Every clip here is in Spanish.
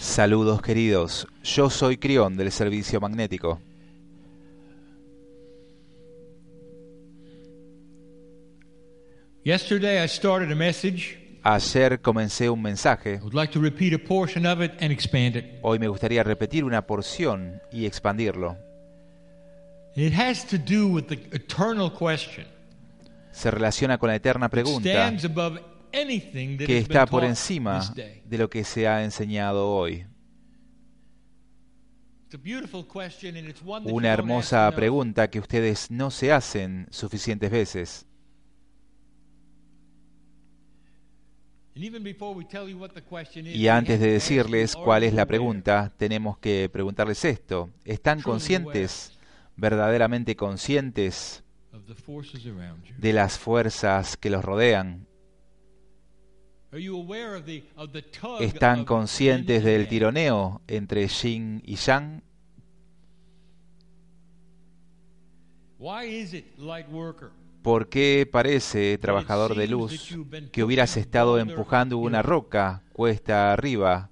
Saludos queridos, yo soy Crión del Servicio Magnético. Yesterday I started a message. Ayer comencé un mensaje. Hoy me gustaría repetir una porción y expandirlo. It has to do with the eternal question. Se relaciona con la eterna pregunta que está por encima de lo que se ha enseñado hoy. Una hermosa pregunta que ustedes no se hacen suficientes veces. Y antes de decirles cuál es la pregunta, tenemos que preguntarles esto. ¿Están conscientes, verdaderamente conscientes de las fuerzas que los rodean? ¿Están conscientes del tironeo entre yin y yang? ¿Por qué parece, trabajador de luz, que hubieras estado empujando una roca cuesta arriba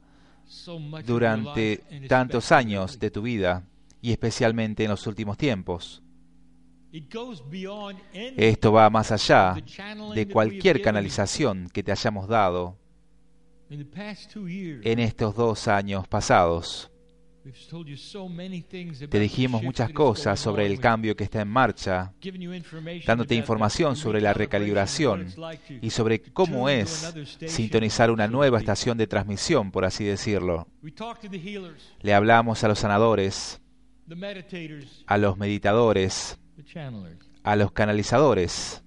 durante tantos años de tu vida y especialmente en los últimos tiempos? Esto va más allá de cualquier canalización que te hayamos dado you. In the past two years, en estos dos años pasados. we've told you so many things about Te the dijimos muchas cosas sobre el cambio que está en marcha, given you information dándote about información the sobre la recalibración y sobre cómo es sintonizar una nueva estación de transmisión, por así decirlo. Le hablamos a los sanadores, a los meditadores. A los canalizadores.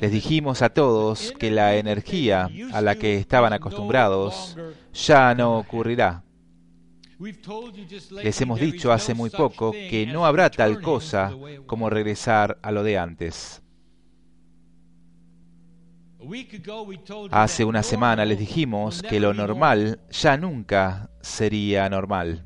Les dijimos a todos que la energía a la que estaban acostumbrados ya no ocurrirá. Les hemos dicho hace muy poco que no habrá tal cosa como regresar a lo de antes. Hace una semana les dijimos que lo normal ya nunca sería normal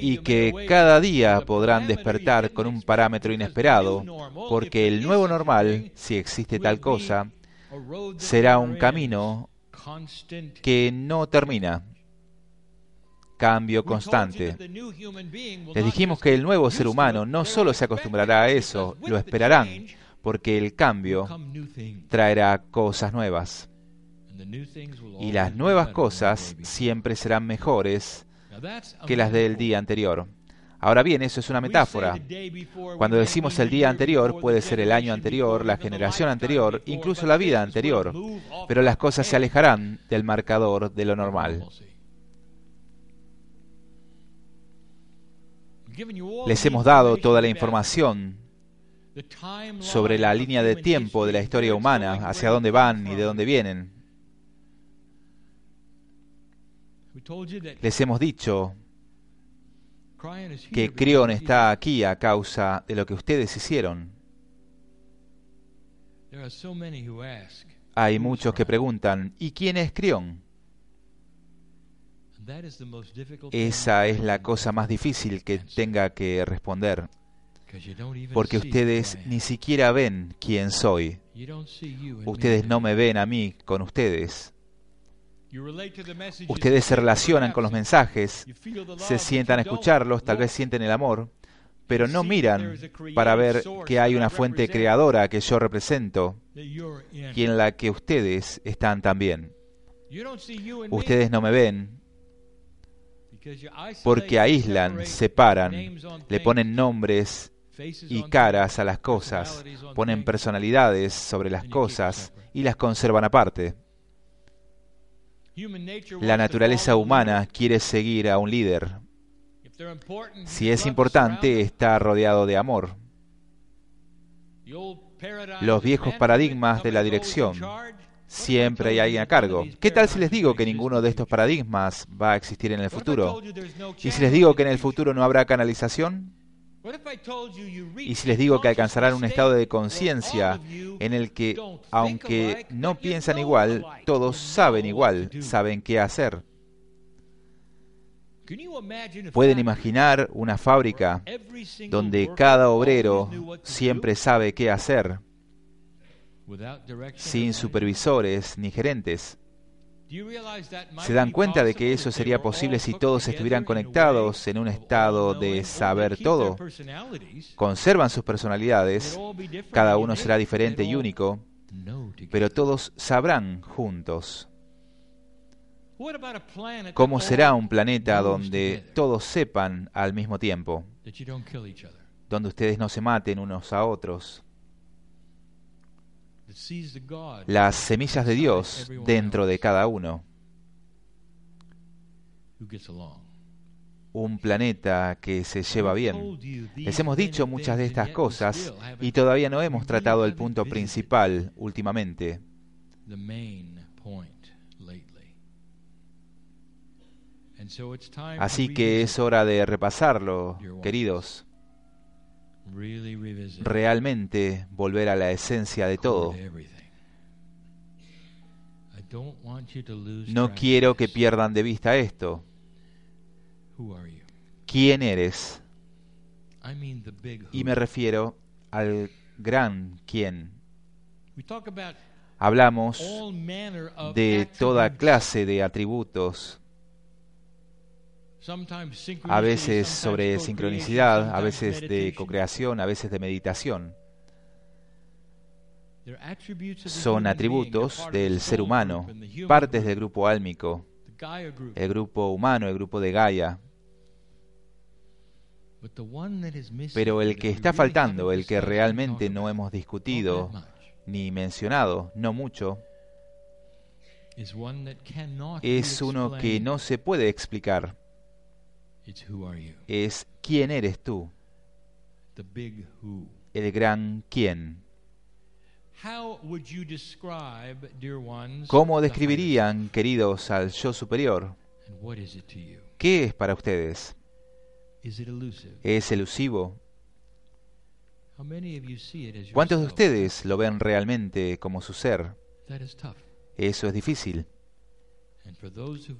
y que cada día podrán despertar con un parámetro inesperado, porque el nuevo normal, si existe tal cosa, será un camino que no termina, cambio constante. Les dijimos que el nuevo ser humano no solo se acostumbrará a eso, lo esperarán, porque el cambio traerá cosas nuevas. Y las nuevas cosas siempre serán mejores que las del día anterior. Ahora bien, eso es una metáfora. Cuando decimos el día anterior, puede ser el año anterior, la generación anterior, incluso la vida anterior. Pero las cosas se alejarán del marcador de lo normal. Les hemos dado toda la información sobre la línea de tiempo de la historia humana, hacia dónde van y de dónde vienen. Les hemos dicho que of está aquí a causa de lo que ustedes hicieron. Hay "Who's muchos que Cryon?" preguntan, ¿y quién es thing Esa es la cosa más difícil que tenga que responder, porque ustedes ni siquiera ven quién soy. Ustedes no me ven a mí con ustedes. Ustedes se relacionan con los mensajes, se sientan a escucharlos, tal vez sienten el amor, pero no miran para ver que hay una fuente creadora que yo represento y en la que ustedes están también. Ustedes no me ven porque aíslan, separan, le ponen nombres y caras a las cosas, ponen personalidades sobre las cosas y las conservan aparte. La naturaleza humana quiere seguir a un líder. Si es importante, está rodeado de amor. Los viejos paradigmas de la dirección. Siempre hay alguien a cargo. ¿Qué tal si les digo que ninguno de estos paradigmas va a existir en el futuro? ¿Y si les digo que en el futuro no habrá canalización? ¿Y si les digo que alcanzarán un estado de conciencia en el que, aunque no piensan igual, todos saben igual, saben qué hacer? ¿Pueden imaginar una fábrica donde cada obrero siempre sabe qué hacer, sin supervisores ni gerentes? ¿Se dan cuenta de que eso sería posible si todos estuvieran conectados en un estado de saber todo? Conservan sus personalidades, cada uno será diferente y único, pero todos sabrán juntos. ¿Cómo será un planeta donde todos sepan al mismo tiempo? Donde ustedes no se maten unos a otros. Las semillas de Dios dentro de cada uno. Un planeta que se lleva bien. Les hemos dicho muchas de estas cosas y todavía no hemos tratado el punto principal últimamente. Así que es hora de repasarlo, queridos. Realmente volver a la esencia de todo. No quiero que pierdan de vista esto. ¿Quién eres? Y me refiero al gran quién. Hablamos de toda clase de atributos a veces sobre sincronicidad, a veces de co-creación, a veces de meditación. Son atributos del ser humano, partes del grupo álmico, el grupo humano, el grupo de Gaia. Pero el que está faltando, el que realmente no hemos discutido ni mencionado, no mucho, es uno que no se puede explicar es quién eres tú, el gran quién. ¿Cómo describirían, queridos, al yo superior? ¿Qué es para ustedes? ¿Es elusivo? ¿Cuántos de ustedes lo ven realmente como su ser? Eso es difícil.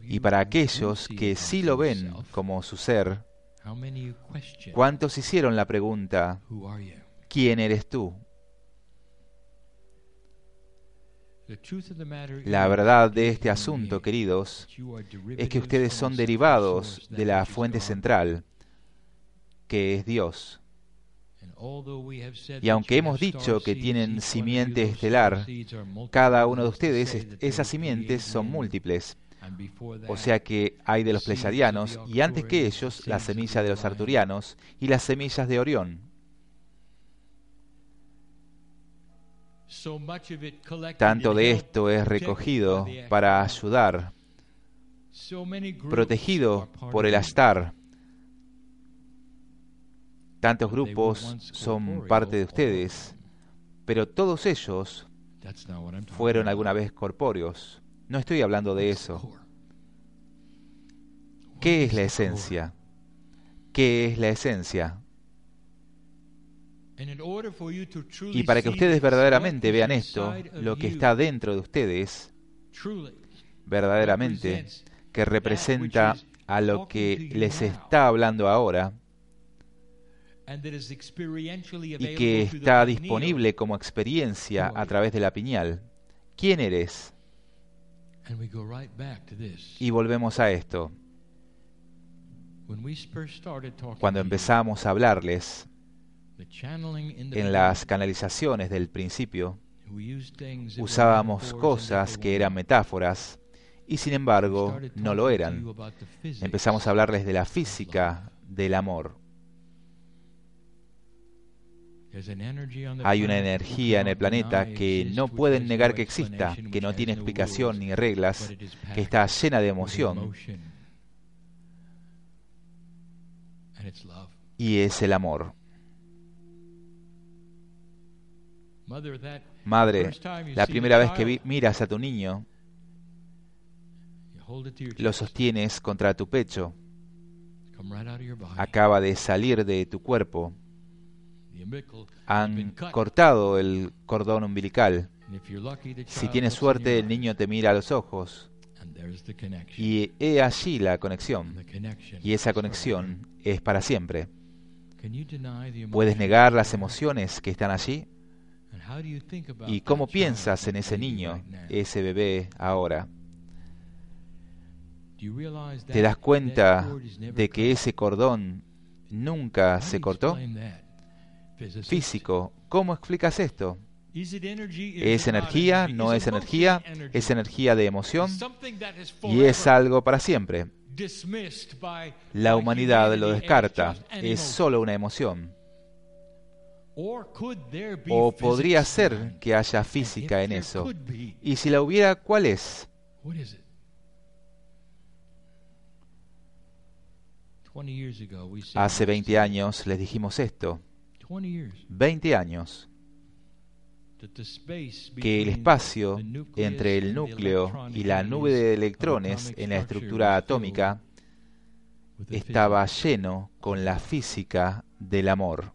Y para aquellos que sí lo ven como su ser, ¿cuántos hicieron la pregunta, ¿quién eres tú? La verdad de este asunto, queridos, es que ustedes son derivados de la fuente central, que es Dios. Y aunque hemos dicho que tienen simiente estelar, cada uno de ustedes, esas simientes son múltiples. O sea que hay de los pleyadianos y antes que ellos la semilla de los arturianos y las semillas de Orión. Tanto de esto es recogido para ayudar, protegido por el Ashtar, Tantos grupos son parte de ustedes, pero todos ellos fueron alguna vez corpóreos. No estoy hablando de eso. ¿Qué es la esencia? ¿Qué es la esencia? Y para que ustedes verdaderamente vean esto, lo que está dentro de ustedes, verdaderamente, que representa a lo que les está hablando ahora, y que está disponible como experiencia a través de la piñal. ¿Quién eres? Y volvemos a esto. Cuando empezamos a hablarles en las canalizaciones del principio, usábamos cosas que eran metáforas y sin embargo no lo eran. Empezamos a hablarles de la física del amor. Hay una energía en el planeta que no pueden negar que exista, que no tiene explicación ni reglas, que está llena de emoción. Y es el amor. Madre, la primera vez que miras a tu niño, lo sostienes contra tu pecho, acaba de salir de tu cuerpo, han cortado el cordón umbilical. Si tienes suerte, el niño te mira a los ojos. Y he allí la conexión. Y esa conexión es para siempre. ¿Puedes negar las emociones que están allí? ¿Y cómo piensas en ese niño, ese bebé ahora? ¿Te das cuenta de que ese cordón nunca se cortó? Físico, ¿cómo explicas esto? ¿Es energía? ¿No es energía? ¿Es energía de emoción? Y es algo para siempre. La humanidad lo descarta. Es solo una emoción. O podría ser que haya física en eso. Y si la hubiera, ¿cuál es? Hace 20 años les dijimos esto. 20 años. Que el espacio entre el núcleo y la nube de electrones en la estructura atómica estaba lleno con la física del amor.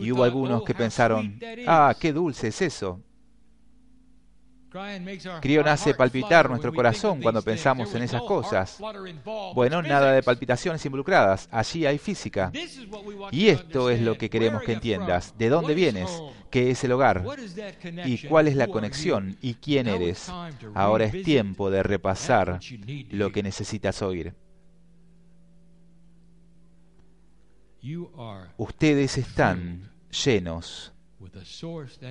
Y hubo algunos que pensaron, ah, qué dulce es eso. Crión hace palpitar nuestro corazón cuando pensamos en esas cosas. Bueno, nada de palpitaciones involucradas. Allí hay física. Y esto es lo que queremos que entiendas. ¿De dónde vienes? ¿Qué es el hogar? ¿Y cuál es la conexión? ¿Y quién eres? Ahora es tiempo de repasar lo que necesitas oír. Ustedes están llenos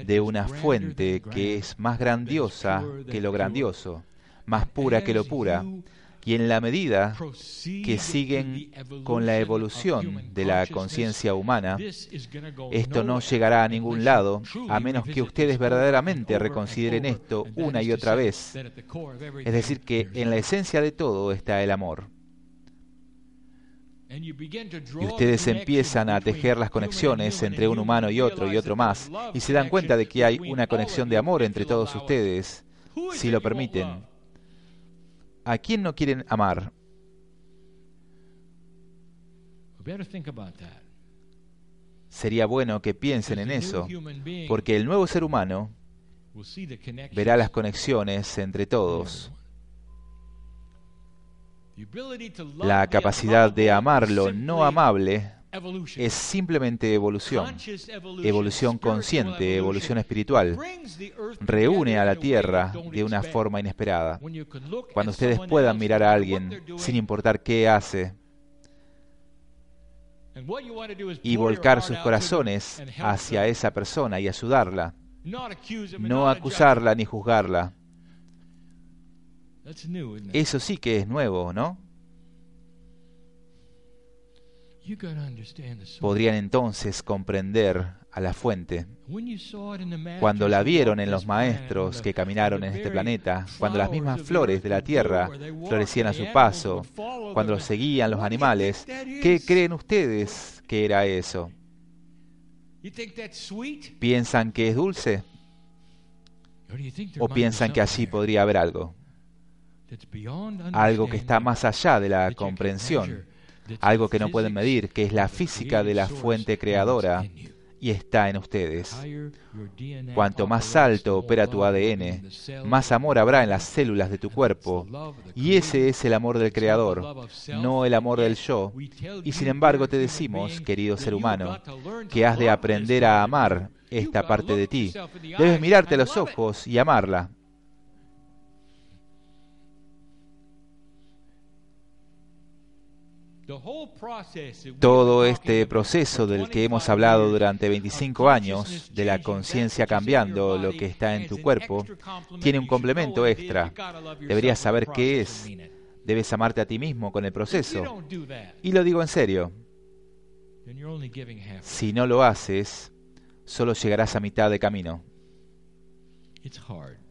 de una fuente que es más grandiosa que lo grandioso, más pura que lo pura, y en la medida que siguen con la evolución de la conciencia humana, esto no llegará a ningún lado a menos que ustedes verdaderamente reconsideren esto una y otra vez. Es decir, que en la esencia de todo está el amor. Y ustedes empiezan a tejer las conexiones entre un humano y otro y otro más, y se dan cuenta de que hay una conexión de amor entre todos ustedes, si lo permiten. ¿A quién no quieren amar? Sería bueno que piensen en eso, porque el nuevo ser humano verá las conexiones entre todos. La capacidad de amar lo no amable es simplemente evolución, evolución consciente, evolución espiritual. Reúne a la Tierra de una forma inesperada. Cuando ustedes puedan mirar a alguien sin importar qué hace y volcar sus corazones hacia esa persona y ayudarla, no acusarla ni juzgarla, eso sí que es nuevo, ¿no? Podrían entonces comprender a la fuente. Cuando la vieron en los maestros que caminaron en este planeta, cuando las mismas flores de la tierra florecían a su paso, cuando los seguían los animales, ¿qué creen ustedes que era eso? ¿Piensan que es dulce? ¿O piensan que allí podría haber algo? Algo que está más allá de la comprensión, algo que no pueden medir, que es la física de la fuente creadora y está en ustedes. Cuanto más alto opera tu ADN, más amor habrá en las células de tu cuerpo. Y ese es el amor del Creador, no el amor del yo. Y sin embargo te decimos, querido ser humano, que has de aprender a amar esta parte de ti. Debes mirarte a los ojos y amarla. Todo este proceso del que hemos hablado durante 25 años, de la conciencia cambiando lo que está en tu cuerpo, tiene un complemento extra. Deberías saber qué es. Debes amarte a ti mismo con el proceso. Y lo digo en serio. Si no lo haces, solo llegarás a mitad de camino.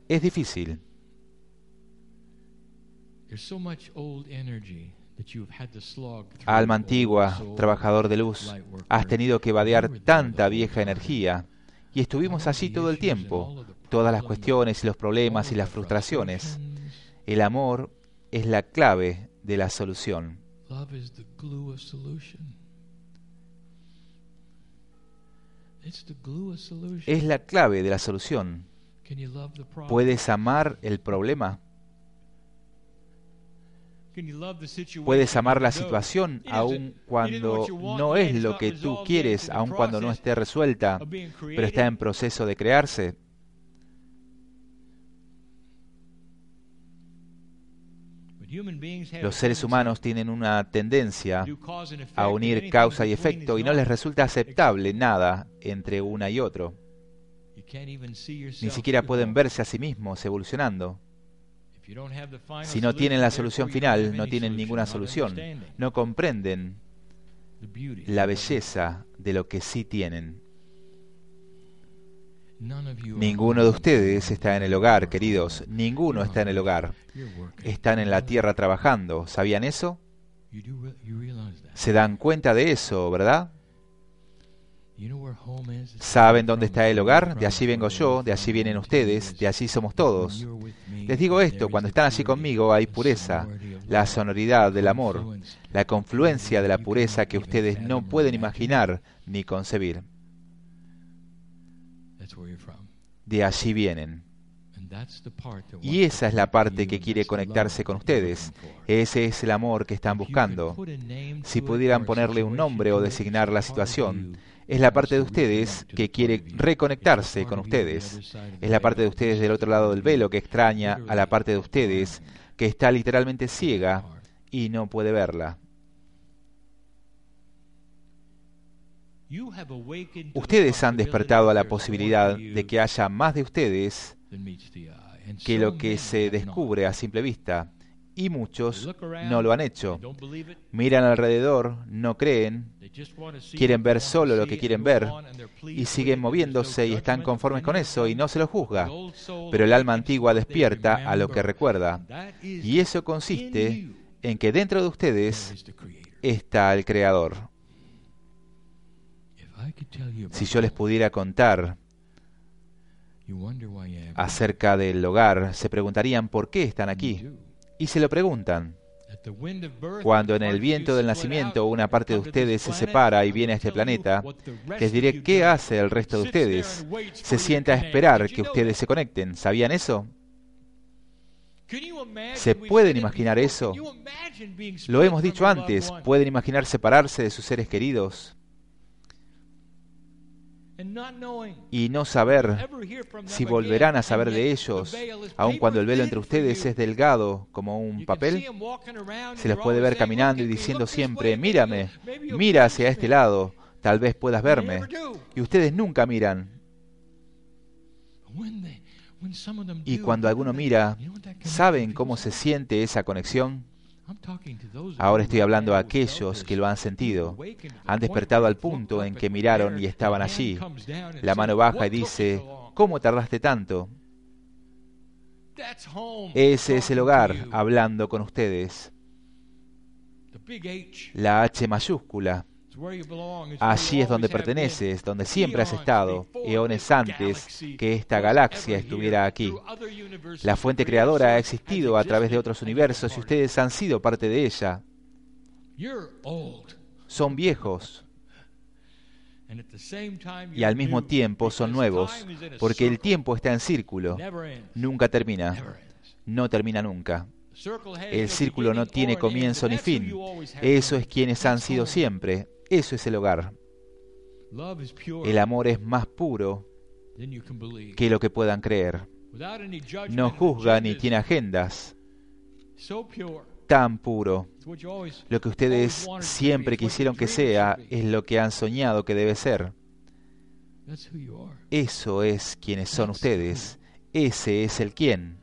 Es difícil. Alma antigua, trabajador de luz, has tenido que vadear tanta vieja energía y estuvimos allí todo el tiempo, todas las cuestiones y los problemas y las frustraciones. El amor es la clave de la solución. Es la clave de la solución. ¿Puedes amar el problema? Puedes amar la situación aun cuando no es lo que tú quieres, aun cuando no esté resuelta, pero está en proceso de crearse. Los seres humanos tienen una tendencia a unir causa y efecto y no les resulta aceptable nada entre una y otro. Ni siquiera pueden verse a sí mismos evolucionando. Si no tienen la solución final, no tienen ninguna solución. No comprenden la belleza de lo que sí tienen. Ninguno de ustedes está en el hogar, queridos. Ninguno está en el hogar. Están en la tierra trabajando. ¿Sabían eso? Se dan cuenta de eso, ¿verdad? ¿Saben dónde está el hogar? De allí vengo yo, de allí vienen ustedes, de allí somos todos. Les digo esto, cuando están allí conmigo hay pureza, la sonoridad del amor, la confluencia de la pureza que ustedes no pueden imaginar ni concebir. De allí vienen. Y esa es la parte que quiere conectarse con ustedes. Ese es el amor que están buscando. Si pudieran ponerle un nombre o designar la situación, es la parte de ustedes que quiere reconectarse con ustedes. Es la parte de ustedes del otro lado del velo que extraña a la parte de ustedes que está literalmente ciega y no puede verla. Ustedes han despertado a la posibilidad de que haya más de ustedes que lo que se descubre a simple vista. Y muchos no lo han hecho. Miran alrededor, no creen, quieren ver solo lo que quieren ver y siguen moviéndose y están conformes con eso y no se lo juzga. Pero el alma antigua despierta a lo que recuerda. Y eso consiste en que dentro de ustedes está el Creador. Si yo les pudiera contar acerca del hogar, se preguntarían por qué están aquí. Y se lo preguntan. Cuando en el viento del nacimiento una parte de ustedes se separa y viene a este planeta, les diré qué hace el resto de ustedes. Se sienta a esperar que ustedes se conecten. ¿Sabían eso? ¿Se pueden imaginar eso? Lo hemos dicho antes, pueden imaginar separarse de sus seres queridos y no saber si volverán a saber de ellos, aun cuando el velo entre ustedes es delgado como un papel. Se les puede ver caminando y diciendo siempre, mírame, mira hacia este lado, tal vez puedas verme. Y ustedes nunca miran. Y cuando alguno mira, ¿saben cómo se siente esa conexión? Ahora estoy hablando a aquellos que lo han sentido. Han despertado al punto en que miraron y estaban allí. La mano baja y dice, ¿cómo tardaste tanto? Ese es el hogar hablando con ustedes. La H mayúscula. Allí es donde perteneces, donde siempre has estado, eones antes que esta galaxia estuviera aquí. La fuente creadora ha existido a través de otros universos y ustedes han sido parte de ella. Son viejos. Y al mismo tiempo son nuevos, porque el tiempo está en círculo, nunca termina, no termina nunca. El círculo no tiene comienzo ni fin. Eso es quienes han sido siempre. Eso es el hogar. El amor es más puro que lo que puedan creer. No juzga ni tiene agendas. Tan puro. Lo que ustedes siempre quisieron que sea es lo que han soñado que debe ser. Eso es quienes son ustedes. Ese es el quién.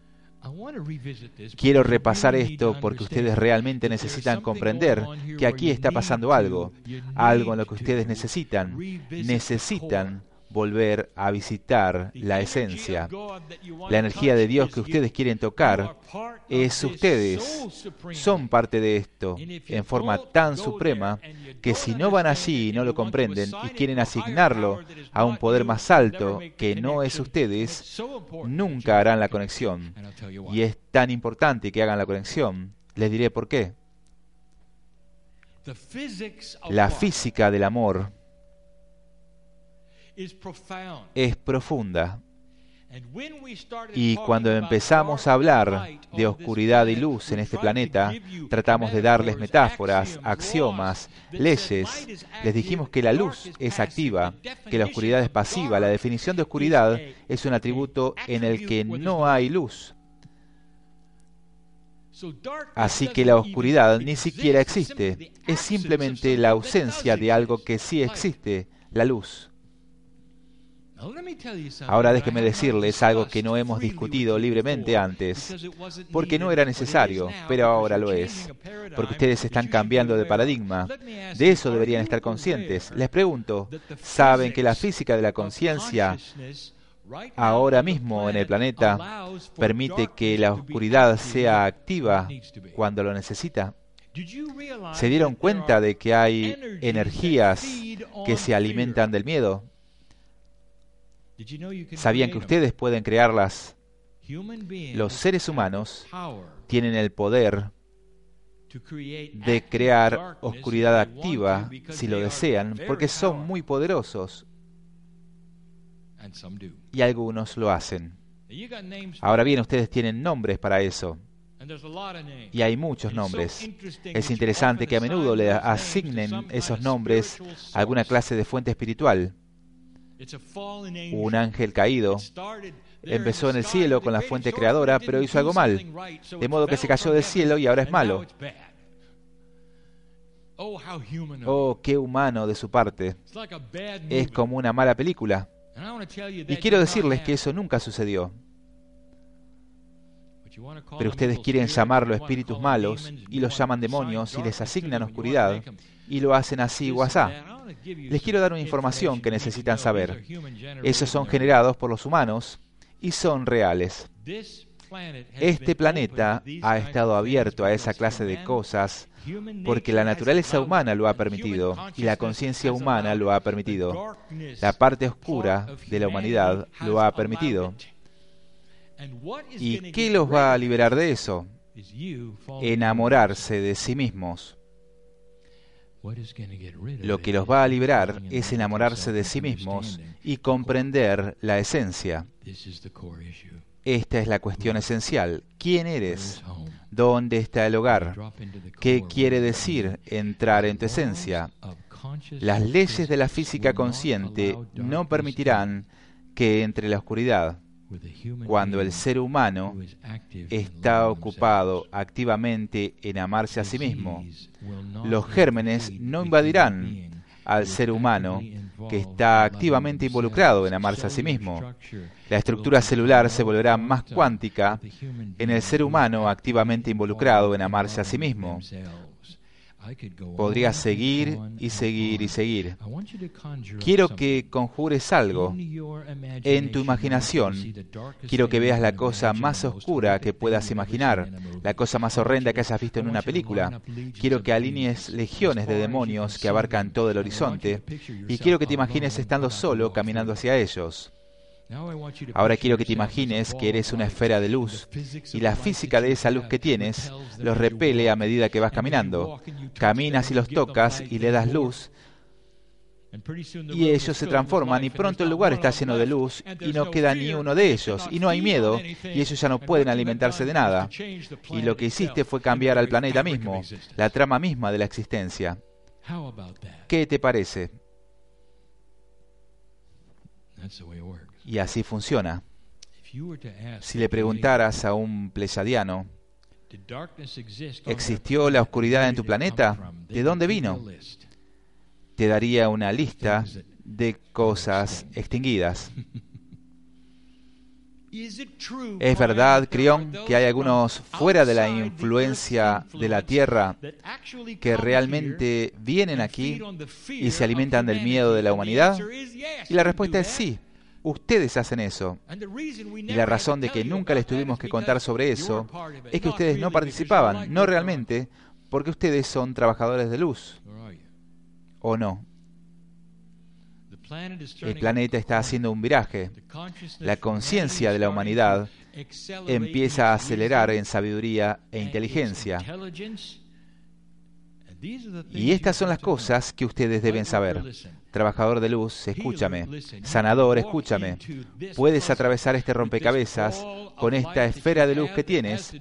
Quiero repasar esto porque ustedes realmente necesitan comprender que aquí está pasando algo, algo en lo que ustedes necesitan. Necesitan volver a visitar la esencia. La energía de Dios que ustedes quieren tocar es ustedes. Son parte de esto en forma tan suprema que si no van allí y no lo comprenden y quieren asignarlo a un poder más alto que no es ustedes, nunca harán la conexión. Y es tan importante que hagan la conexión. Les diré por qué. La física del amor es profunda. Y cuando empezamos a hablar de oscuridad y luz en este planeta, tratamos de darles metáforas, axiomas, leyes. Les dijimos que la luz es activa, que la oscuridad es pasiva. La definición de oscuridad es un atributo en el que no hay luz. Así que la oscuridad ni siquiera existe. Es simplemente la ausencia de algo que sí existe, la luz. Ahora déjeme decirles algo que no hemos discutido libremente antes, porque no era necesario, pero ahora lo es, porque ustedes están cambiando de paradigma. De eso deberían estar conscientes. Les pregunto, ¿saben que la física de la conciencia ahora mismo en el planeta permite que la oscuridad sea activa cuando lo necesita? ¿Se dieron cuenta de que hay energías que se alimentan del miedo? ¿Sabían que ustedes pueden crearlas? Los seres humanos tienen el poder de crear oscuridad activa si lo desean, porque son muy poderosos. Y algunos lo hacen. Ahora bien, ustedes tienen nombres para eso. Y hay muchos nombres. Es interesante que a menudo le asignen esos nombres a alguna clase de fuente espiritual. Un ángel caído empezó en el cielo con la fuente creadora, pero hizo algo mal, de modo que se cayó del cielo y ahora es malo. Oh, qué humano de su parte. Es como una mala película. Y quiero decirles que eso nunca sucedió. Pero ustedes quieren llamarlo espíritus malos y los llaman demonios y les asignan oscuridad y lo hacen así o asá. Les quiero dar una información que necesitan saber. Esos son generados por los humanos y son reales. Este planeta ha estado abierto a esa clase de cosas porque la naturaleza humana lo ha permitido y la conciencia humana lo ha permitido. La parte oscura de la humanidad lo ha permitido. ¿Y qué los va a liberar de eso? Enamorarse de sí mismos. Lo que los va a liberar es enamorarse de sí mismos y comprender la esencia. Esta es la cuestión esencial. ¿Quién eres? ¿Dónde está el hogar? ¿Qué quiere decir entrar en tu esencia? Las leyes de la física consciente no permitirán que entre la oscuridad. Cuando el ser humano está ocupado activamente en amarse a sí mismo, los gérmenes no invadirán al ser humano que está activamente involucrado en amarse a sí mismo. La estructura celular se volverá más cuántica en el ser humano activamente involucrado en amarse a sí mismo. Podría seguir y seguir y seguir. Quiero que conjures algo en tu imaginación. Quiero que veas la cosa más oscura que puedas imaginar, la cosa más horrenda que hayas visto en una película. Quiero que alinees legiones de demonios que abarcan todo el horizonte y quiero que te imagines estando solo caminando hacia ellos. Ahora quiero que te imagines que eres una esfera de luz y la física de esa luz que tienes los repele a medida que vas caminando. Caminas y los tocas y le das luz. Y ellos se transforman y pronto el lugar está lleno de luz y no queda ni uno de ellos y no hay miedo y ellos ya no pueden alimentarse de nada. Y lo que hiciste fue cambiar al planeta mismo, la trama misma de la existencia. ¿Qué te parece? Y así funciona. Si le preguntaras a un pleyadiano, ¿existió la oscuridad en tu planeta? ¿De dónde vino? Te daría una lista de cosas extinguidas. Es verdad, Crión, que hay algunos fuera de la influencia de la tierra que realmente vienen aquí y se alimentan del miedo de la humanidad. Y la respuesta es sí. Ustedes hacen eso. Y la razón de que nunca les tuvimos que contar sobre eso es que ustedes no participaban, no realmente, porque ustedes son trabajadores de luz. ¿O no? El planeta está haciendo un viraje. La conciencia de la humanidad empieza a acelerar en sabiduría e inteligencia. Y estas son las cosas que ustedes deben saber. Trabajador de luz, escúchame. Sanador, escúchame. Puedes atravesar este rompecabezas con esta esfera de luz que tienes,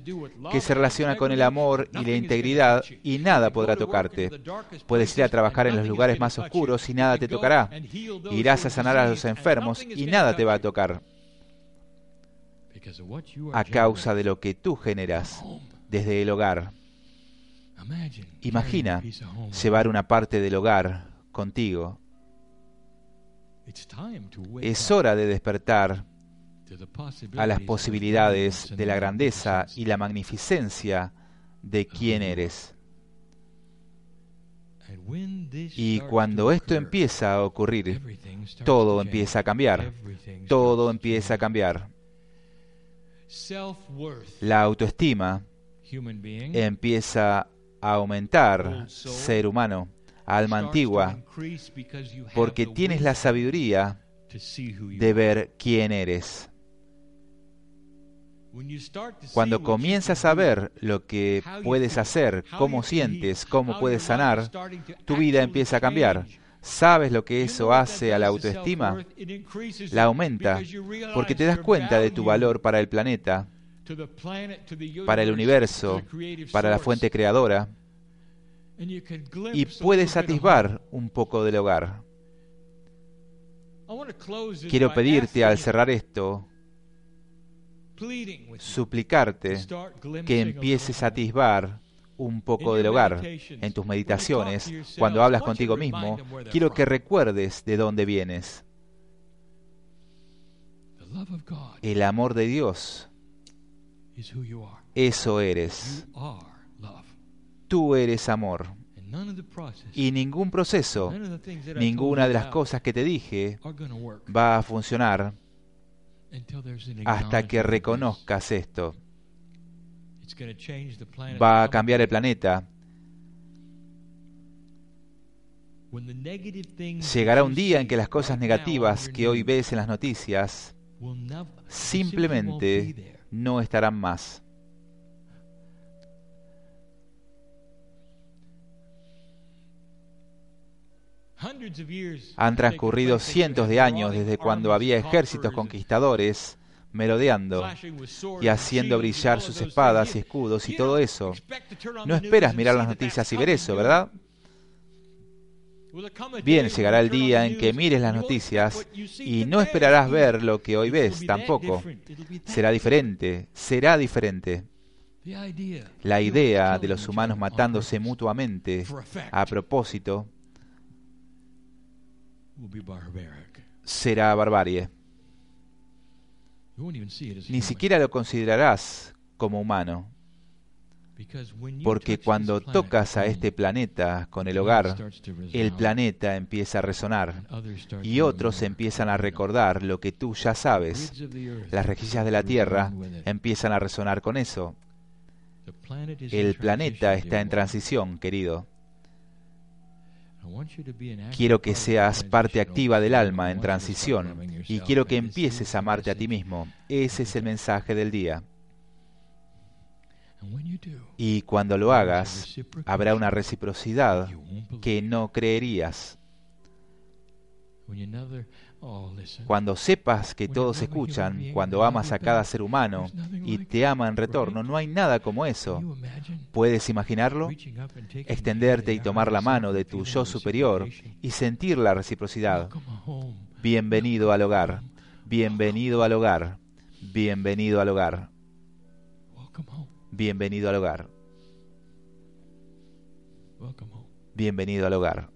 que se relaciona con el amor y la integridad, y nada podrá tocarte. Puedes ir a trabajar en los lugares más oscuros y nada te tocará. Irás a sanar a los enfermos y nada te va a tocar. A causa de lo que tú generas desde el hogar. Imagina llevar una parte del hogar contigo. Es hora de despertar a las posibilidades de la grandeza y la magnificencia de quién eres. Y cuando esto empieza a ocurrir, todo empieza a cambiar. Todo empieza a cambiar. La autoestima empieza a aumentar, ser humano, alma antigua, porque tienes la sabiduría de ver quién eres. Cuando comienzas a ver lo que puedes hacer, cómo sientes, cómo puedes sanar, tu vida empieza a cambiar. ¿Sabes lo que eso hace a la autoestima? La aumenta porque te das cuenta de tu valor para el planeta, para el universo, para la fuente creadora, y puedes atisbar un poco del hogar. Quiero pedirte al cerrar esto suplicarte que empieces a atisbar un poco del hogar en tus meditaciones, cuando hablas contigo mismo, quiero que recuerdes de dónde vienes. El amor de Dios, eso eres. Tú eres amor. Y ningún proceso, ninguna de las cosas que te dije va a funcionar hasta que reconozcas esto. Va a cambiar el planeta. Llegará un día en que las cosas negativas que hoy ves en las noticias simplemente no estarán más. Han transcurrido cientos de años desde cuando había ejércitos conquistadores merodeando y haciendo brillar sus espadas y escudos y todo eso. No esperas mirar las noticias y ver eso, ¿verdad? Bien, llegará el día en que mires las noticias y no esperarás ver lo que hoy ves tampoco. Será diferente, será diferente. La idea de los humanos matándose mutuamente a propósito será barbarie. Ni siquiera lo considerarás como humano. Porque cuando tocas a este planeta con el hogar, el planeta empieza a resonar y otros empiezan a recordar lo que tú ya sabes. Las rejillas de la Tierra empiezan a resonar con eso. El planeta está en transición, querido. Quiero que seas parte activa del alma en transición y quiero que empieces a amarte a ti mismo. Ese es el mensaje del día. Y cuando lo hagas, habrá una reciprocidad que no creerías. Cuando sepas que todos escuchan, cuando amas a cada ser humano y te ama en retorno, no hay nada como eso. ¿Puedes imaginarlo? Extenderte y tomar la mano de tu yo superior y sentir la reciprocidad. Bienvenido al hogar, bienvenido al hogar, bienvenido al hogar. Bienvenido al hogar. Bienvenido al hogar.